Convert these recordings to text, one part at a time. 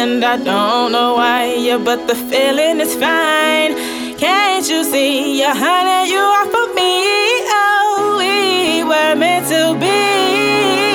and I don't know why, yeah, but the feeling is fine. Can't you see, yeah, honey, you are for me. Oh, we were meant to be.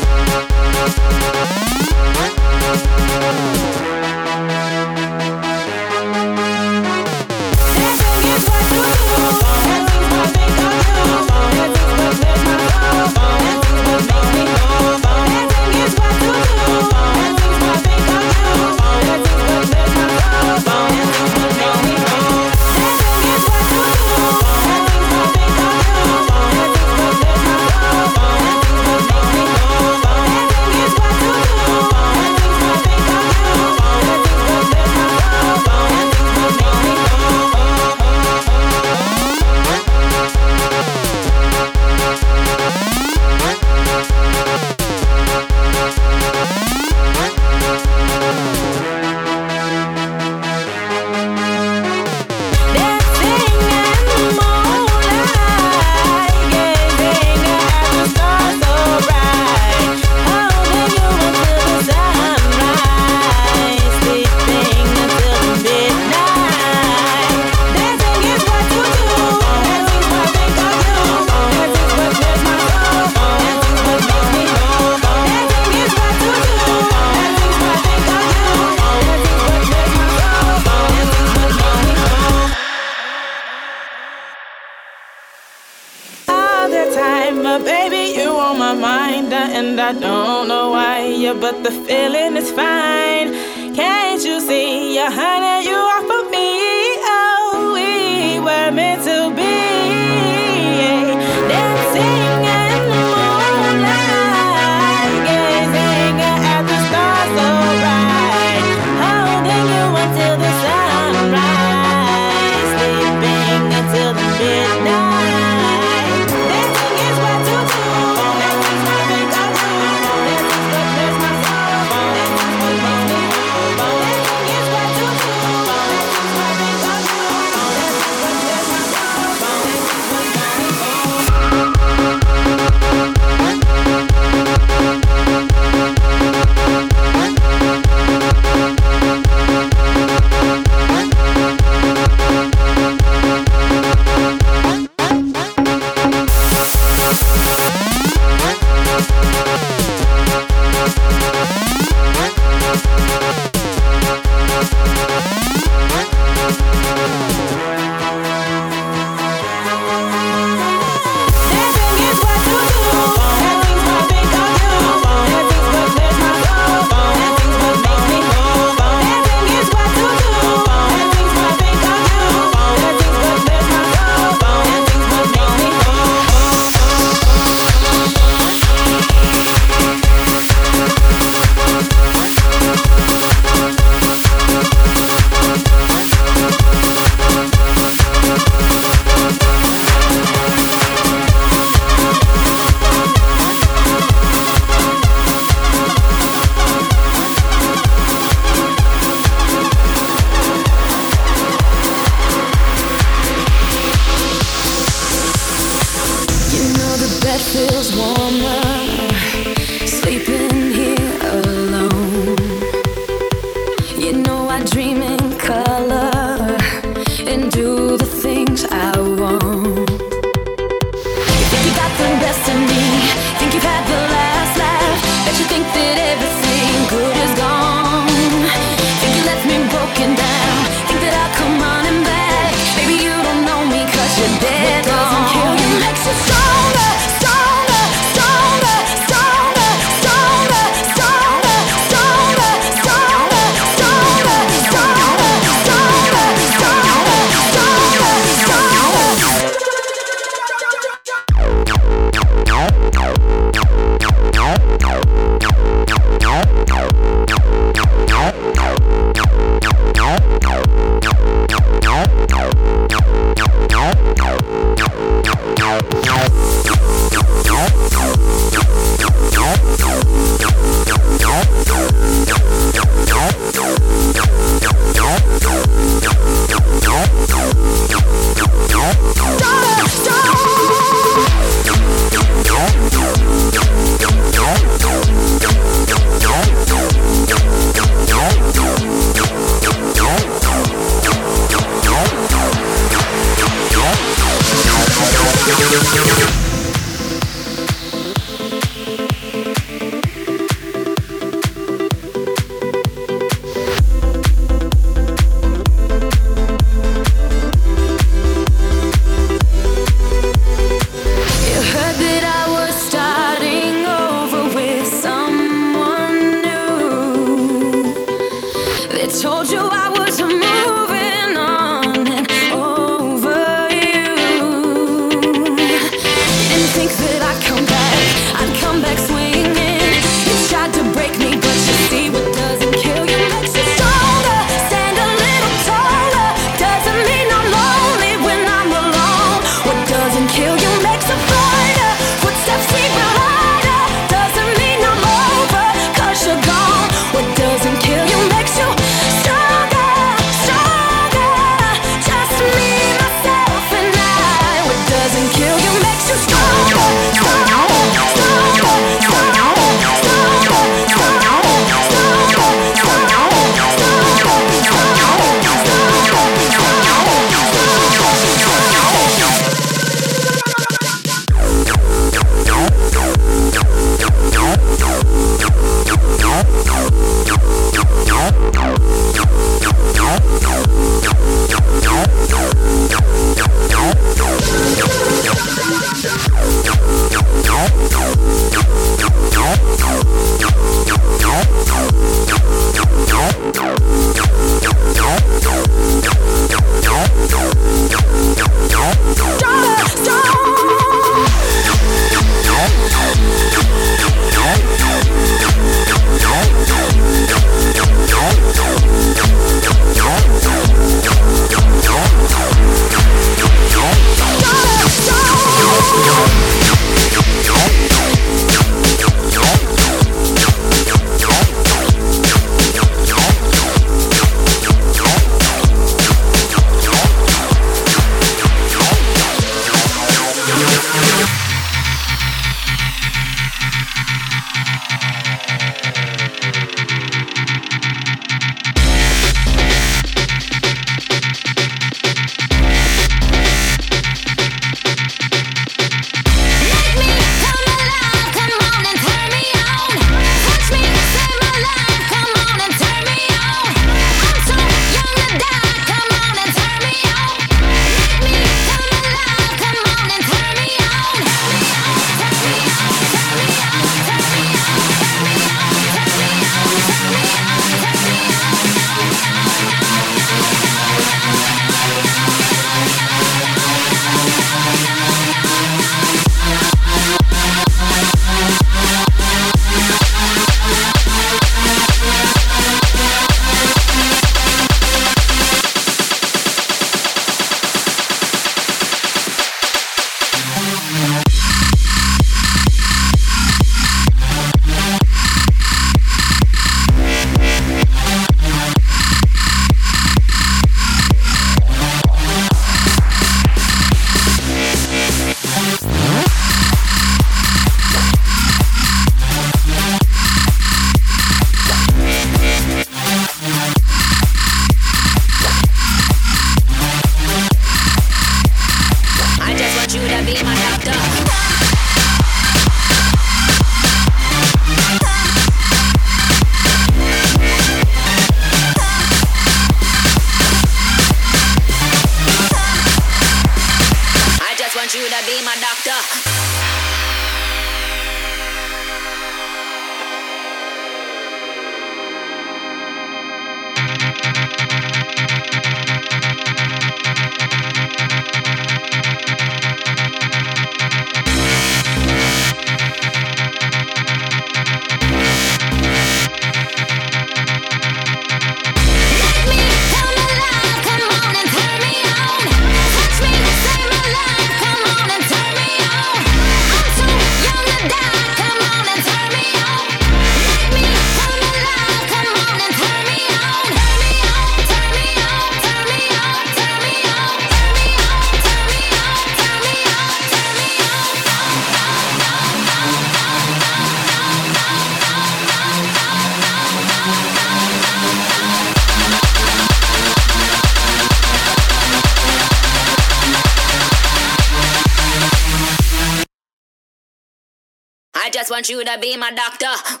Want you to be my doctor.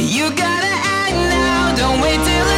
You gotta act now, don't wait till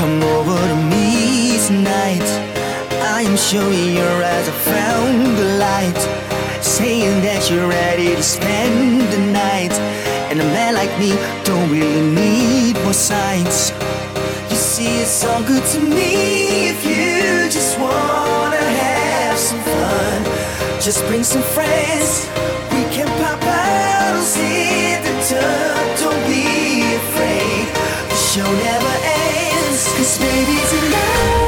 Come over to me tonight. I am sure your eyes I found the light. Saying that you're ready to spend the night. And a man like me don't really need more signs. You see, it's all good to me if you just wanna have some fun. Just bring some friends, we can pop out, sit the tub. Don't be afraid, the show never ends. Cause baby tonight